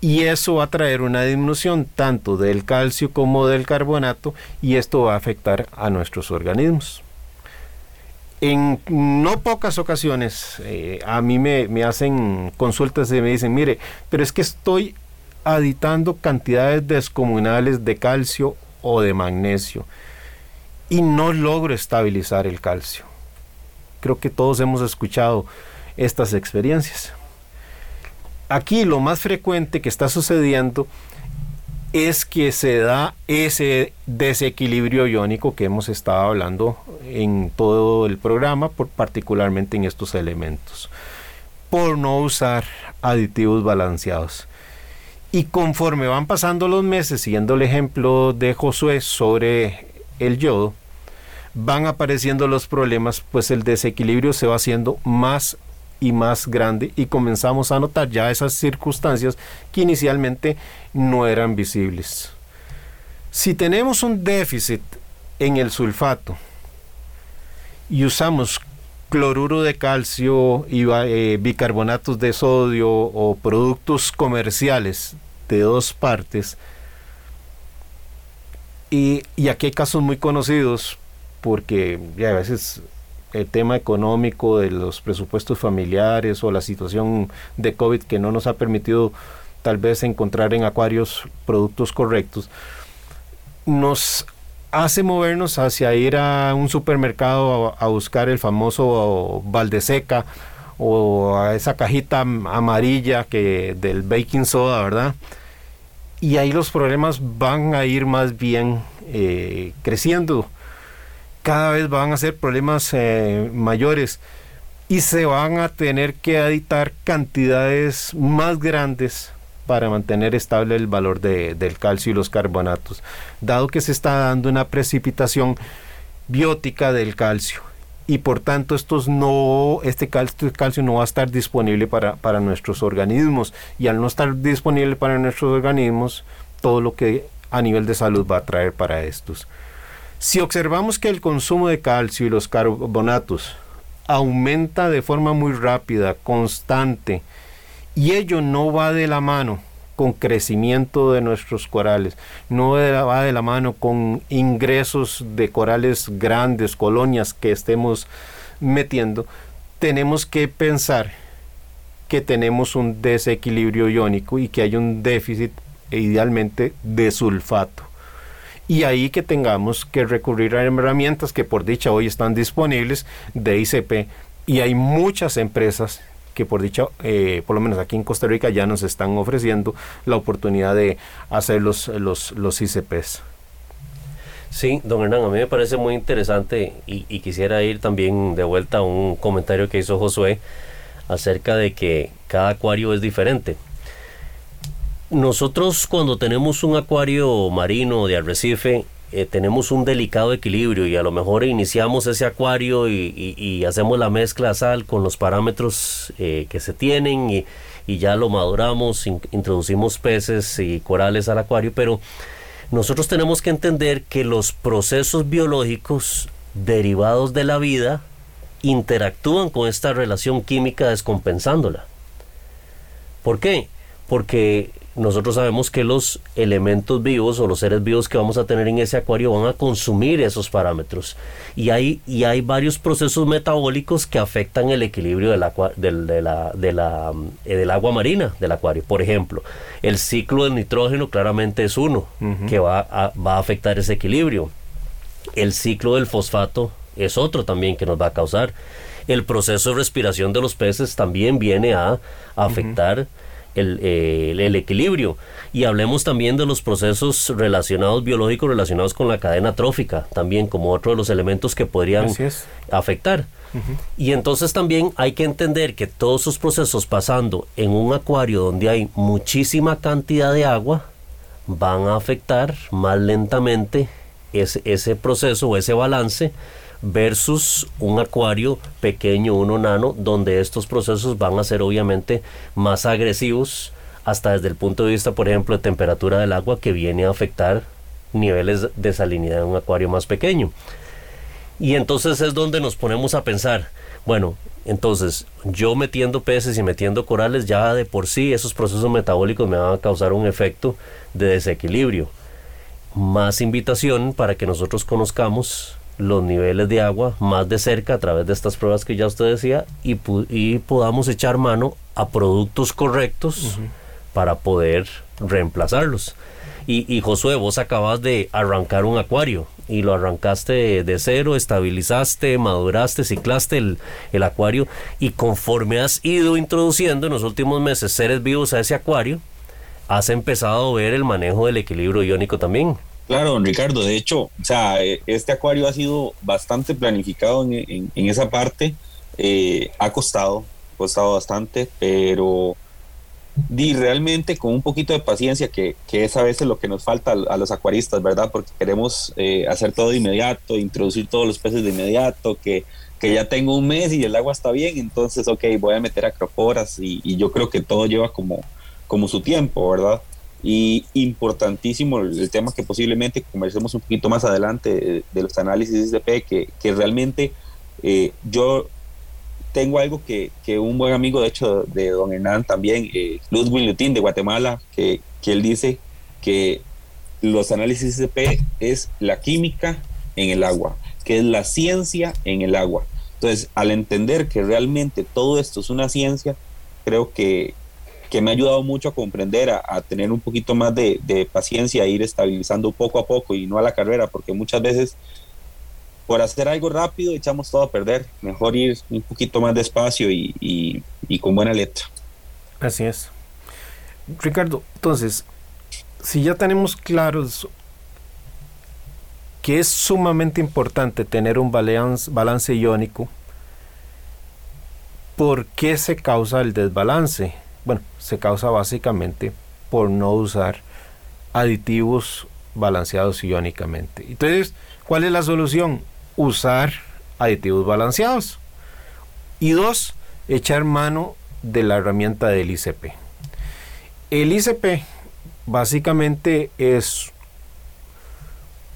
[SPEAKER 2] Y eso va a traer una disminución tanto del calcio como del carbonato y esto va a afectar a nuestros organismos. En no pocas ocasiones eh, a mí me, me hacen consultas y me dicen, mire, pero es que estoy aditando cantidades descomunales de calcio o de magnesio y no logro estabilizar el calcio. Creo que todos hemos escuchado estas experiencias. Aquí lo más frecuente que está sucediendo es que se da ese desequilibrio iónico que hemos estado hablando en todo el programa, por, particularmente en estos elementos, por no usar aditivos balanceados. Y conforme van pasando los meses, siguiendo el ejemplo de Josué sobre el yodo, van apareciendo los problemas, pues el desequilibrio se va haciendo más y más grande y comenzamos a notar ya esas circunstancias que inicialmente no eran visibles. Si tenemos un déficit en el sulfato y usamos cloruro de calcio y eh, bicarbonatos de sodio o productos comerciales de dos partes, y, y aquí hay casos muy conocidos, porque ya a veces el tema económico de los presupuestos familiares o la situación de COVID que no nos ha permitido tal vez encontrar en acuarios productos correctos, nos hace movernos hacia ir a un supermercado a, buscar el famoso Valdeseca o a esa cajita amarilla que del baking soda, ¿verdad? Y ahí los problemas van a ir más bien eh, creciendo cada vez van a ser problemas eh, mayores y se van a tener que editar cantidades más grandes para mantener estable el valor de, del calcio y los carbonatos, dado que se está dando una precipitación biótica del calcio y por tanto estos no, este calcio, calcio no va a estar disponible para, para nuestros organismos y al no estar disponible para nuestros organismos, todo lo que a nivel de salud va a traer para estos. Si observamos que el consumo de calcio y los carbonatos aumenta de forma muy rápida, constante, y ello no va de la mano con crecimiento de nuestros corales, no va de la mano con ingresos de corales grandes, colonias que estemos metiendo, tenemos que pensar que tenemos un desequilibrio iónico y que hay un déficit idealmente de sulfato. Y ahí que tengamos que recurrir a herramientas que por dicha hoy están disponibles de ICP y hay muchas empresas que por dicha, eh, por lo menos aquí en Costa Rica ya nos están ofreciendo la oportunidad de hacer los, los, los ICPs.
[SPEAKER 3] Sí, don Hernán, a mí me parece muy interesante y, y, quisiera ir también de vuelta a un comentario que hizo Josué acerca de que cada acuario es diferente. Nosotros cuando tenemos un acuario marino de arrecife, eh, tenemos un delicado equilibrio y a lo mejor iniciamos ese acuario y, hacemos la mezcla sal con los parámetros eh, que se tienen y, ya lo maduramos, introducimos peces y corales al acuario, pero nosotros tenemos que entender que los procesos biológicos derivados de la vida interactúan con esta relación química descompensándola. ¿Por qué? Porque nosotros sabemos que los elementos vivos o los seres vivos que vamos a tener en ese acuario van a consumir esos parámetros. Y hay, y hay varios procesos metabólicos que afectan el equilibrio del, agua, del, de la, de la, eh, del agua marina del acuario. Por ejemplo, el ciclo del nitrógeno claramente es uno, que va a, va a afectar ese equilibrio. El ciclo del fosfato es otro también que nos va a causar. El proceso de respiración de los peces también viene a, afectar el, equilibrio. Y hablemos también de los procesos relacionados, biológicos relacionados con la cadena trófica, también como otro de los elementos que podrían afectar. Y entonces también hay que entender que todos esos procesos pasando en un acuario donde hay muchísima cantidad de agua, van a afectar más lentamente ese, ese proceso o ese balance versus un acuario pequeño, uno nano, donde estos procesos van a ser obviamente más agresivos hasta desde el punto de vista, por ejemplo, de temperatura del agua que viene a afectar niveles de salinidad en un acuario más pequeño. Y entonces es donde nos ponemos a pensar, bueno, entonces yo metiendo peces y metiendo corales ya de por sí esos procesos metabólicos me van a causar un efecto de desequilibrio. Más invitación para que nosotros conozcamos los niveles de agua más de cerca a través de estas pruebas que ya usted decía y, y podamos echar mano a productos correctos para poder reemplazarlos. Y, y, Josué, vos acabas de arrancar un acuario y lo arrancaste de, cero, estabilizaste, maduraste, ciclaste el, el, acuario y conforme has ido introduciendo en los últimos meses seres vivos a ese acuario, has empezado a ver el manejo del equilibrio iónico también.
[SPEAKER 4] Claro, don Ricardo, de hecho, o sea, eh, este acuario ha sido bastante planificado en, esa parte, eh, ha costado, costado bastante, pero di realmente con un poquito de paciencia, que, es a veces lo que nos falta a, los acuaristas, ¿verdad? Porque queremos eh, hacer todo de inmediato, introducir todos los peces de inmediato, que, que, ya tengo un mes y el agua está bien, entonces, ok, voy a meter acroporas y, y yo creo que todo lleva como, como su tiempo, ¿verdad? Y importantísimo el tema que posiblemente conversemos un poquito más adelante de, los análisis de P, que, que realmente eh, yo tengo algo que, que, un buen amigo, de hecho, de don Hernán también, eh, Ludwig Lutín de Guatemala, que, que él dice que los análisis de P es la química en el agua, que es la ciencia en el agua. Entonces, al entender que realmente todo esto es una ciencia, creo que, que me ha ayudado mucho a comprender, a, tener un poquito más de, paciencia, a ir estabilizando poco a poco y no a la carrera, porque muchas veces por hacer algo rápido echamos todo a perder. Mejor ir un poquito más despacio y, con buena letra.
[SPEAKER 2] Así es. Ricardo, entonces, si ya tenemos claros que es sumamente importante tener un balance, balance iónico, ¿por qué se causa el desbalance? Bueno, se causa básicamente por no usar aditivos balanceados iónicamente. Entonces, ¿cuál es la solución? Usar aditivos balanceados. Y dos, echar mano de la herramienta del ICP. El ICP básicamente es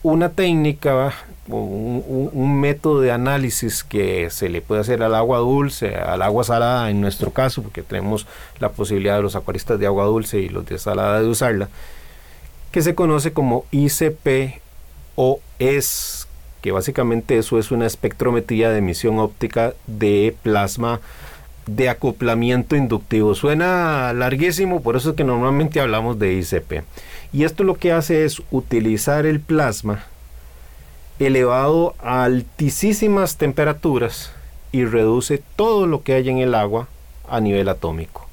[SPEAKER 2] una técnica, un, método de análisis que se le puede hacer al agua dulce, al agua salada en nuestro caso, porque tenemos la posibilidad de los acuaristas de agua dulce y los de salada de usarla, que se conoce como ICP o que básicamente eso es una espectrometría de emisión óptica de plasma de acoplamiento inductivo. Suena larguísimo, por eso es que normalmente hablamos de ICP. Y esto lo que hace es utilizar el plasma elevado a altísimas temperaturas y reduce todo lo que hay en el agua a nivel atómico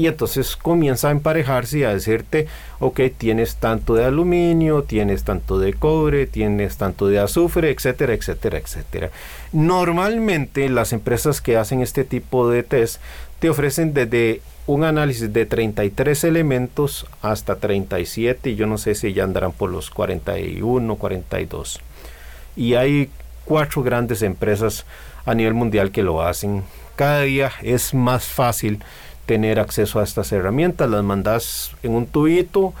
[SPEAKER 2] y entonces comienza a emparejarse y a decirte, ok, tienes tanto de aluminio, tienes tanto de cobre, tienes tanto de azufre, etcétera, etcétera, etcétera. Normalmente las empresas que hacen este tipo de test te ofrecen desde un análisis de 33 elementos hasta 37 y yo no sé si ya andarán por los 41, 42. Y hay cuatro grandes empresas a nivel mundial que lo hacen. Cada día es más fácil tener acceso a estas herramientas. Las mandas en un tubito,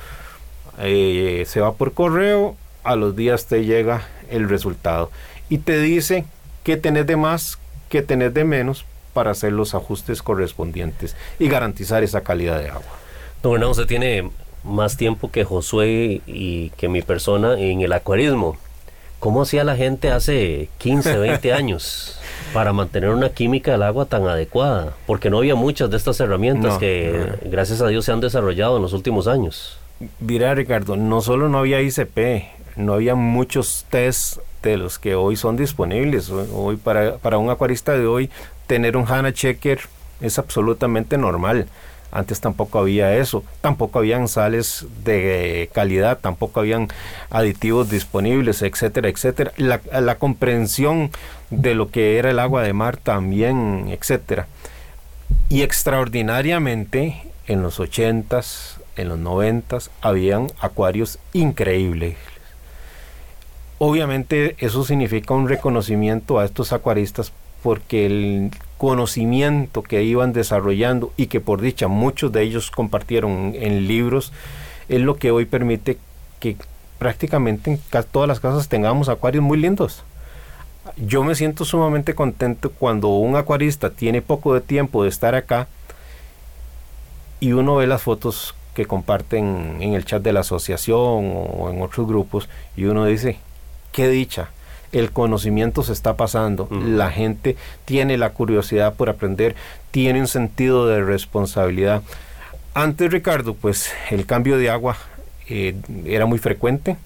[SPEAKER 2] eh, se va por correo, a los días te llega el resultado y te dice qué tenés de más, qué tenés de menos para hacer los ajustes correspondientes y garantizar esa calidad de agua.
[SPEAKER 3] Don Hernán, usted tiene más tiempo que Josué y que mi persona en el acuarismo. ¿Cómo hacía la gente hace 15, 20 años? para mantener una química del agua tan adecuada, porque no había muchas de estas herramientas que gracias a Dios se han desarrollado en los últimos años.
[SPEAKER 2] Mira Ricardo, no solo no había ICP, no había muchos test de los que hoy son disponibles. Hoy para, para un acuarista de hoy tener un HANA Checker es absolutamente normal. Antes tampoco había eso, tampoco habían sales de calidad, tampoco habían aditivos disponibles, etcétera, etcétera. La, comprensión de lo que era el agua de mar también, etcétera. Y extraordinariamente en los 80s, en los 90s, habían acuarios increíbles. Obviamente eso significa un reconocimiento a estos acuaristas porque el conocimiento que iban desarrollando y que por dicha muchos de ellos compartieron en libros es lo que hoy permite que prácticamente en todas las casas tengamos acuarios muy lindos. Yo me siento sumamente contento cuando un acuarista tiene poco de tiempo de estar acá y uno ve las fotos que comparten en el chat de la asociación o en otros grupos y uno dice, qué dicha, el conocimiento se está pasando, la gente tiene la curiosidad por aprender, tiene un sentido de responsabilidad. Antes, Ricardo, pues el cambio de agua eh, era muy frecuente.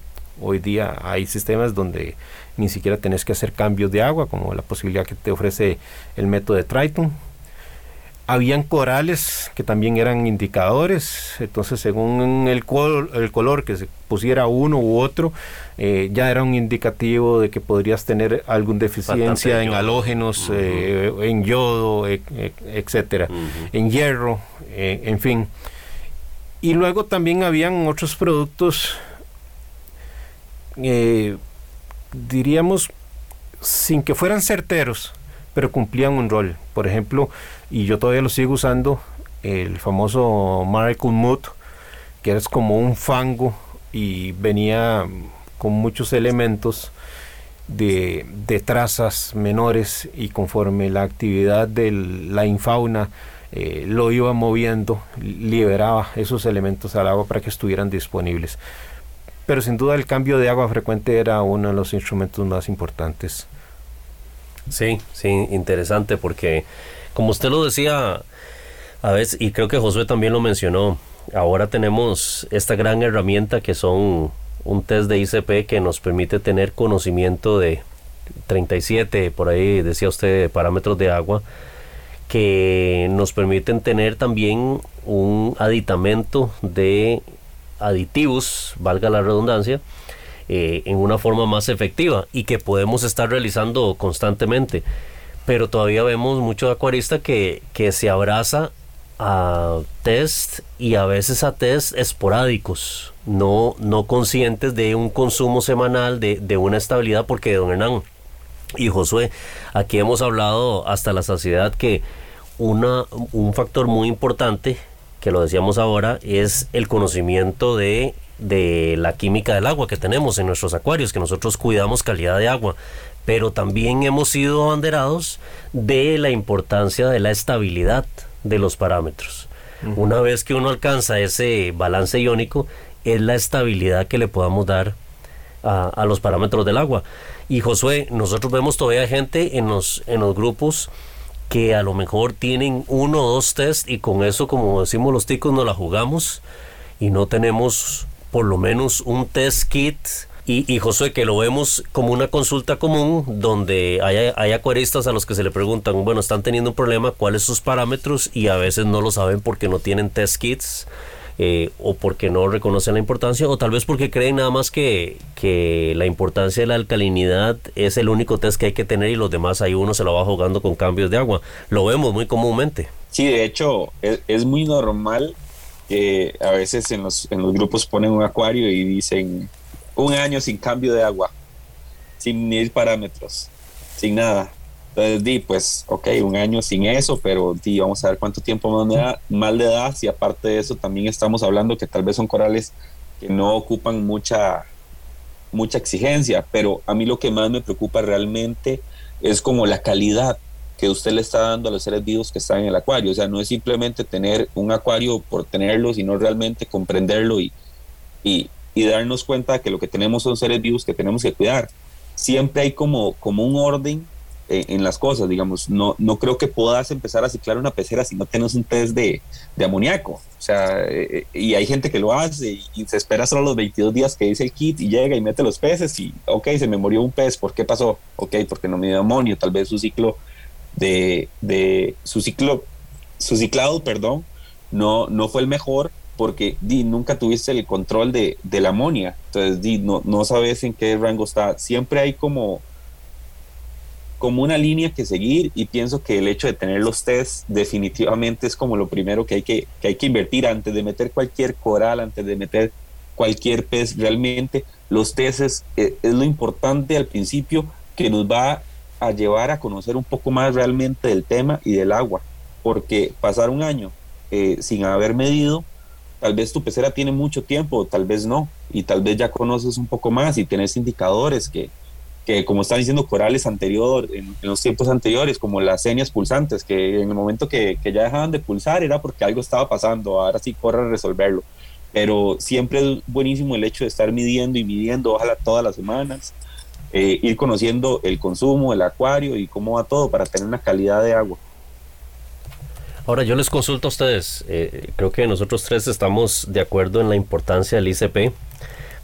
[SPEAKER 2] Hoy día hay sistemas donde ni siquiera tenés que hacer cambios de agua, como la posibilidad que te ofrece el método de Triton, habían corales que también eran indicadores, entonces según el, el color que se pusiera uno u otro, eh, ya era un indicativo de que podrías tener alguna deficiencia en halógenos, eh, en yodo, e, e, etcétera, en hierro, eh, en fin. Y luego también habían otros productos, diríamos, sin que fueran certeros, pero cumplían un rol. Por ejemplo, y yo todavía lo sigo usando, el famoso Miracle Mood, que es como un fango y venía con muchos elementos de, trazas menores y conforme la actividad de la infauna eh, lo iba moviendo, liberaba esos elementos al agua para que estuvieran disponibles. Pero sin duda el cambio de agua frecuente era uno de los instrumentos más importantes
[SPEAKER 3] Sí, sí, interesante porque como usted lo decía a veces, y creo que Josué también lo mencionó, ahora tenemos esta gran herramienta que son un test de ICP que nos permite tener conocimiento de 37, por ahí decía usted, parámetros de agua, que nos permiten tener también un aditamento de aditivos, valga la redundancia, eh, en una forma más efectiva y que podemos estar realizando constantemente. Pero todavía vemos mucho acuarista que, que se abraza a test y a veces a test esporádicos, no, no conscientes de un consumo semanal, de, de una estabilidad, porque don Hernán, Y Josué, aquí hemos hablado hasta la saciedad que una, un factor muy importante, que lo decíamos ahora, es el conocimiento de, de la química del agua que tenemos en nuestros acuarios, que nosotros cuidamos calidad de agua pero también hemos sido abanderados de la importancia de la estabilidad de los parámetros. Una vez que uno alcanza ese balance iónico, es la estabilidad que le podamos dar a, los parámetros del agua. Y Josué, nosotros vemos todavía gente en los, en los grupos que a lo mejor tienen uno o dos test y con eso, como decimos los ticos, nos la jugamos y no tenemos por lo menos un test kit. Y, y Josué, que lo vemos como una consulta común donde hay, hay acuaristas a los que se le preguntan, bueno, están teniendo un problema, ¿cuáles sus parámetros? Y a veces no lo saben porque no tienen test kits eh, o porque no reconocen la importancia o tal vez porque creen nada más que, que la importancia de la alcalinidad es el único test que hay que tener y los demás ahí uno se lo va jugando con cambios de agua. Lo vemos muy comúnmente.
[SPEAKER 4] Sí, de hecho es, muy normal que a veces en los, en los grupos ponen un acuario y dicen un año sin cambio de agua, sin mil parámetros, sin nada. Entonces, di, pues, ok, un año sin eso, pero di, vamos a ver cuánto tiempo más, me da, mal le da. Y aparte de eso, también estamos hablando que tal vez son corales que no ocupan mucha, mucha exigencia, pero a mí lo que más me preocupa realmente es como la calidad que usted le está dando a los seres vivos que están en el acuario. O sea, no es simplemente tener un acuario por tenerlo, sino realmente comprenderlo y, y, y darnos cuenta que lo que tenemos son seres vivos que tenemos que cuidar. Siempre hay como, como un orden eh, en las cosas, digamos, no, no creo que puedas empezar a ciclar una pecera si no tienes un test de, de amoníaco, o sea, eh, y hay gente que lo hace y, se espera solo los 22 días que dice el kit y llega y mete los peces y, ok, se me murió un pez, ¿por qué pasó? Ok, porque no me dio amonio, tal vez su ciclo de, su ciclo, su ciclado, perdón, no, no fue el mejor porque di, nunca tuviste el control de, de la amonia, entonces di, no, no sabes en qué rango está, siempre hay como como una línea que seguir y pienso que el hecho de tener los test definitivamente es como lo primero que hay que, que hay que invertir antes de meter cualquier coral, antes de meter cualquier pez, realmente los test es, es, lo importante al principio que nos va a llevar a conocer un poco más realmente del tema y del agua, porque pasar un año eh, sin haber medido, tal vez tu pecera tiene mucho tiempo, tal vez no, y tal vez ya conoces un poco más y tienes indicadores que, que como están diciendo corales anterior, en, los tiempos anteriores, como las señas pulsantes, que en el momento que, que, ya dejaban de pulsar era porque algo estaba pasando, ahora sí corre a resolverlo. Pero siempre es buenísimo el hecho de estar midiendo y midiendo, ojalá todas las semanas, eh, ir conociendo el consumo, el acuario y cómo va todo para tener una calidad de agua.
[SPEAKER 3] Ahora yo les consulto a ustedes, eh, creo que nosotros tres estamos de acuerdo en la importancia del ICP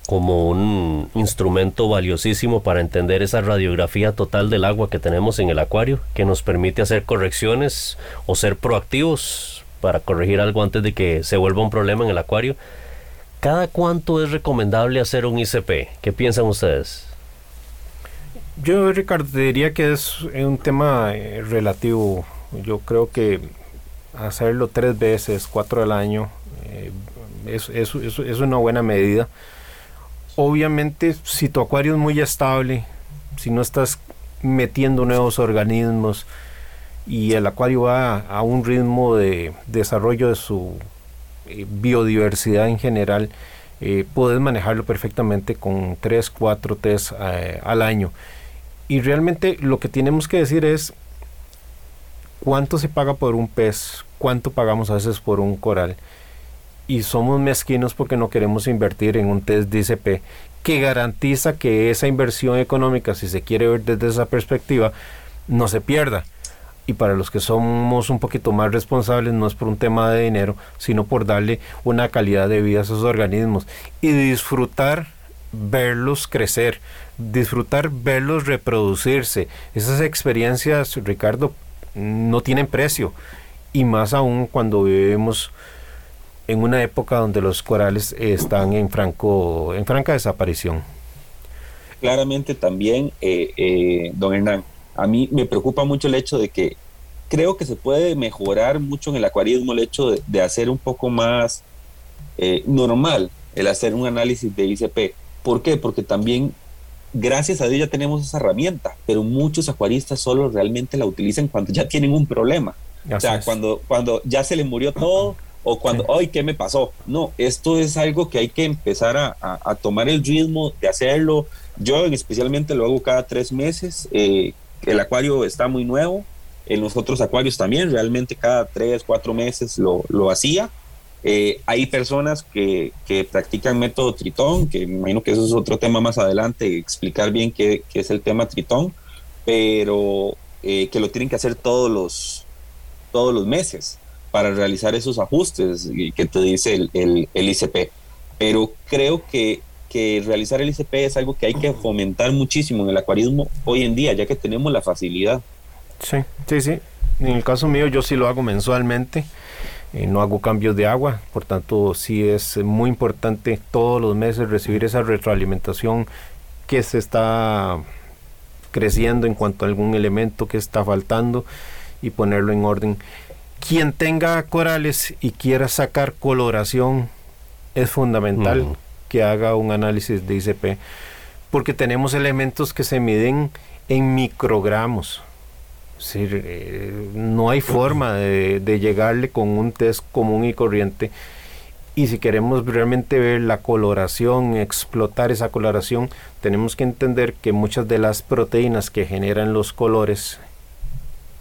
[SPEAKER 3] como un instrumento valiosísimo para entender esa radiografía total del agua que tenemos en el acuario, que nos permite hacer correcciones o ser proactivos para corregir algo antes de que se vuelva un problema en el acuario. ¿Cada cuánto es recomendable hacer un ICP? ¿Qué piensan ustedes?
[SPEAKER 2] Yo, Ricardo, diría que es un tema eh, relativo. Yo creo que hacerlo tres veces, cuatro al año, eh, es, una buena medida obviamente si tu acuario es muy estable, si no estás metiendo nuevos organismos y el acuario va a un ritmo de desarrollo de su eh, biodiversidad en general, puedes manejarlo perfectamente con 3, 4 test al año. Y realmente lo que tenemos que decir es cuánto se paga por un pez, cuánto pagamos a veces por un coral y somos mezquinos porque no queremos invertir en un test DCP que garantiza que esa inversión económica, si se quiere ver desde esa perspectiva, no se pierda. Y para los que somos un poquito más responsables, no es por un tema de dinero, sino por darle una calidad de vida a esos organismos y disfrutar verlos crecer, disfrutar verlos reproducirse. Esas experiencias, Ricardo, no tienen precio. Y más aún cuando vivimos en una época donde los corales están en, franco, en franca desaparición.
[SPEAKER 4] Claramente también, eh, eh, don Hernán, a mí me preocupa mucho el hecho de que creo que se puede mejorar mucho en el acuarismo el hecho de, hacer un poco más eh, normal el hacer un análisis de ICP. ¿Por qué? Porque también gracias a Dios ya tenemos esa herramienta, pero muchos acuaristas solo realmente la utilizan cuando ya tienen un problema. o sea, cuando, cuando ya se le murió todo o cuando, ay, ¿qué me pasó? No, esto es algo que hay que empezar a, tomar el ritmo de hacerlo. Yo especialmente lo hago cada tres meses. Eh, el acuario está muy nuevo. En los otros acuarios también, realmente cada tres, cuatro meses lo, lo hacía. Eh, hay personas que, que, practican método tritón, que me imagino que eso es otro tema más adelante, explicar bien qué, qué es el tema tritón, pero eh, que lo tienen que hacer todos los, todos los meses para realizar esos ajustes que te dice el, el, el ICP. Pero creo que, que realizar el ICP es algo que hay que fomentar muchísimo en el acuarismo hoy en día, ya que tenemos la facilidad.
[SPEAKER 2] Sí, sí, sí. En el caso mío yo sí lo hago mensualmente. Eh, no hago cambios de agua, por tanto sí es muy importante todos los meses recibir esa retroalimentación que se está creciendo en cuanto a algún elemento que está faltando y ponerlo en orden. Quien tenga corales y quiera sacar coloración es fundamental que haga un análisis de ICP porque tenemos elementos que se miden en microgramos eh, no hay forma de, llegarle con un test común y corriente. Y si queremos realmente ver la coloración, explotar esa coloración, tenemos que entender que muchas de las proteínas que generan los colores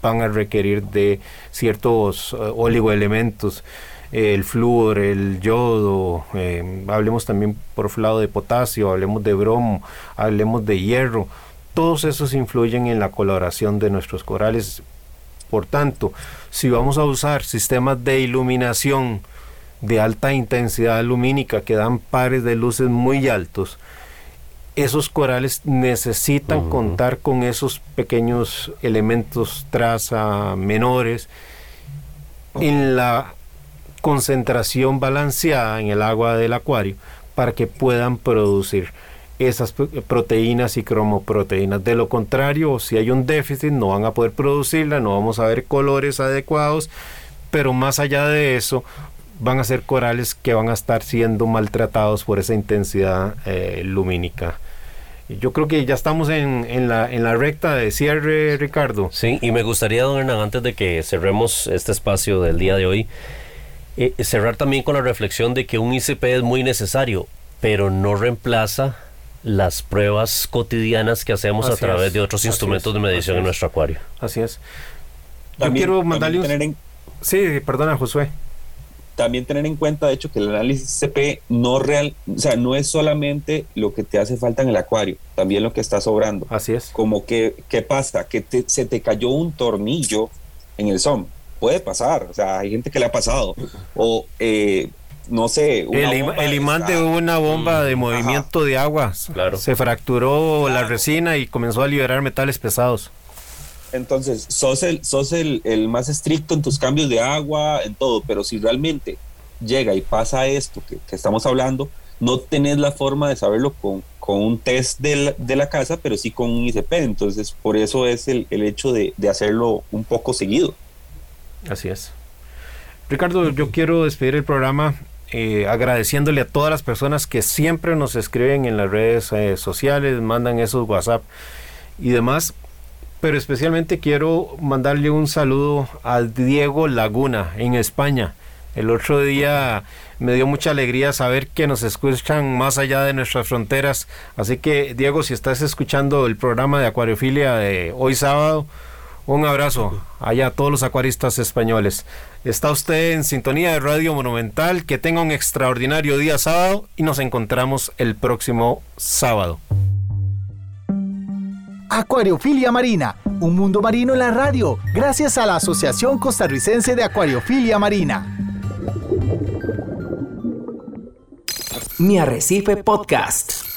[SPEAKER 2] van a requerir de ciertos uh, oligoelementos, el flúor, el yodo, eh, hablemos también por lado de potasio, hablemos de bromo, hablemos de hierro todos esos influyen en la coloración de nuestros corales. Por tanto, si vamos a usar sistemas de iluminación de alta intensidad lumínica que dan pares de luces muy altos, esos corales necesitan contar con esos pequeños elementos traza menores en la concentración balanceada en el agua del acuario para que puedan producir esas proteínas y cromoproteínas. De lo contrario, si hay un déficit, no van a poder producirla, no vamos a ver colores adecuados, pero más allá de eso, van a ser corales que van a estar siendo maltratados por esa intensidad eh, lumínica. Yo creo que ya estamos en, la, recta de cierre, Ricardo.
[SPEAKER 3] Sí, y me gustaría, don Hernán, antes de que cerremos este espacio del día de hoy, eh, cerrar también con la reflexión de que un ICP es muy necesario, pero no reemplaza las pruebas cotidianas que hacemos a través de otros instrumentos de medición en nuestro acuario.
[SPEAKER 2] Así es. Yo quiero mandarle un... Sí, perdona, Josué.
[SPEAKER 4] También tener en cuenta, de hecho, que el análisis CP no real, o sea, no es solamente lo que te hace falta en el acuario, también lo que está sobrando.
[SPEAKER 2] Así es.
[SPEAKER 4] Como que, ¿qué pasa? Que se te cayó un tornillo en el SOM. Puede pasar, o sea, hay gente que le ha pasado. O eh, no sé.
[SPEAKER 2] El, imán de una bomba de movimiento de agua. Claro. Se fracturó la resina y comenzó a liberar metales pesados.
[SPEAKER 4] Entonces, sos el, sos el, más estricto en tus cambios de agua, en todo, pero si realmente llega y pasa esto que, estamos hablando, no tenés la forma de saberlo con, con un test de la, de la, casa, pero sí con un ICP. Entonces, por eso es el, el hecho de, de hacerlo un poco seguido.
[SPEAKER 2] Así es. Ricardo, yo quiero despedir el programa eh, agradeciéndole a todas las personas que siempre nos escriben en las redes eh, sociales, mandan esos WhatsApp y demás. Pero especialmente quiero mandarle un saludo a Diego Laguna en España. El otro día me dio mucha alegría saber que nos escuchan más allá de nuestras fronteras. Así que, Diego, si estás escuchando el programa de Acuariofilia de hoy sábado, un abrazo allá a todos los acuaristas españoles. Está usted en sintonía de Radio Monumental. Que tenga un extraordinario día sábado y nos encontramos el próximo sábado.
[SPEAKER 1] Acuariofilia Marina, un mundo marino en la radio, gracias a la Asociación Costarricense de Acuariofilia Marina.
[SPEAKER 5] Mi Arrecife Podcast.